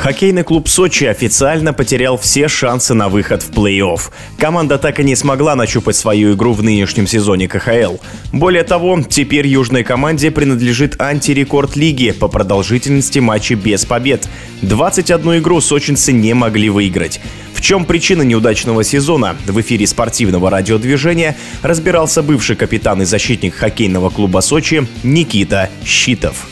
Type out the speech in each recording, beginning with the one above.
Хоккейный клуб Сочи официально потерял все шансы на выход в плей-офф. Команда так и не смогла нащупать свою игру в нынешнем сезоне КХЛ. Более того, теперь южной команде принадлежит антирекорд лиги по продолжительности матчей без побед. 21 игру сочинцы не могли выиграть. В чем причина неудачного сезона? В эфире спортивного радиодвижения разбирался бывший капитан и защитник хоккейного клуба Сочи Никита Щитов.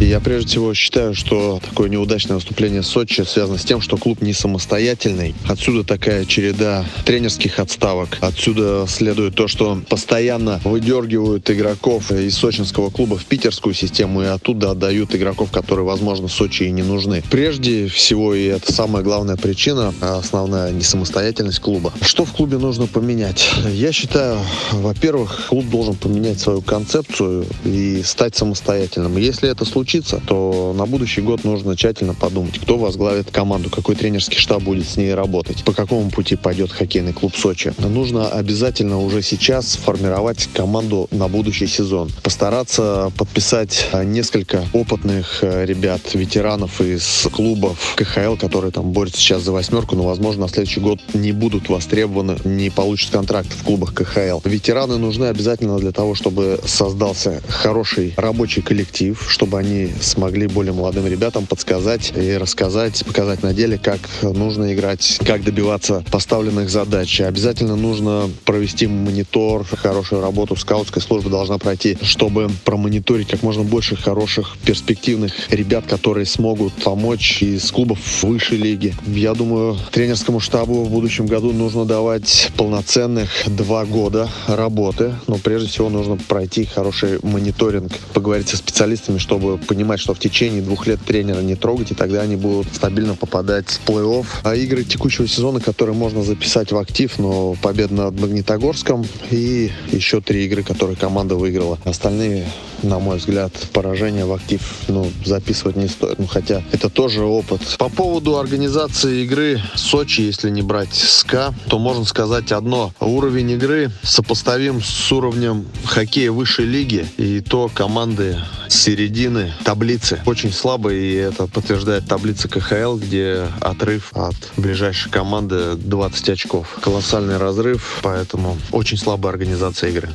Я прежде всего считаю, что такое неудачное выступление Сочи связано с тем, что клуб не самостоятельный. Отсюда такая череда тренерских отставок. Отсюда следует то, что постоянно выдергивают игроков из сочинского клуба в питерскую систему и оттуда отдают игроков, которые, возможно, Сочи и не нужны. Прежде всего, и это самая главная причина, основная несамостоятельность клуба. Что в клубе нужно поменять? Я считаю, во-первых, клуб должен поменять свою концепцию и стать самостоятельным. Если это случится, случится, то на будущий год нужно тщательно подумать, кто возглавит команду, какой тренерский штаб будет с ней работать, по какому пути пойдет хоккейный клуб Сочи. Нужно обязательно уже сейчас сформировать команду на будущий сезон. Постараться подписать несколько опытных э, ребят, ветеранов из клубов КХЛ, которые там борются сейчас за восьмерку, но, возможно, на следующий год не будут востребованы, не получат контракт в клубах КХЛ. Ветераны нужны обязательно для того, чтобы создался хороший рабочий коллектив, чтобы они смогли более молодым ребятам подсказать и рассказать, показать на деле, как нужно играть, как добиваться поставленных задач. Обязательно нужно провести монитор, хорошую работу скаутской службы должна пройти, чтобы промониторить как можно больше хороших перспективных ребят, которые смогут помочь из клубов высшей лиги. Я думаю, тренерскому штабу в будущем году нужно давать полноценных два года работы, но прежде всего нужно пройти хороший мониторинг, поговорить со специалистами, чтобы понимать, что в течение двух лет тренера не трогать, и тогда они будут стабильно попадать в плей-офф. А игры текущего сезона, которые можно записать в актив, но победа над Магнитогорском и еще три игры, которые команда выиграла. Остальные на мой взгляд, поражение в актив ну, записывать не стоит. Ну, хотя это тоже опыт. По поводу организации игры Сочи, если не брать СКА, то можно сказать одно. Уровень игры сопоставим с уровнем хоккея высшей лиги. И то команды середины таблицы очень слабые, и это подтверждает таблица КХЛ, где отрыв от ближайшей команды 20 очков. Колоссальный разрыв, поэтому очень слабая организация игры.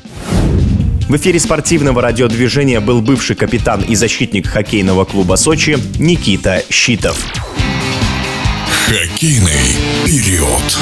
В эфире спортивного радиодвижения был бывший капитан и защитник хоккейного клуба Сочи Никита Щитов. Хоккейный период.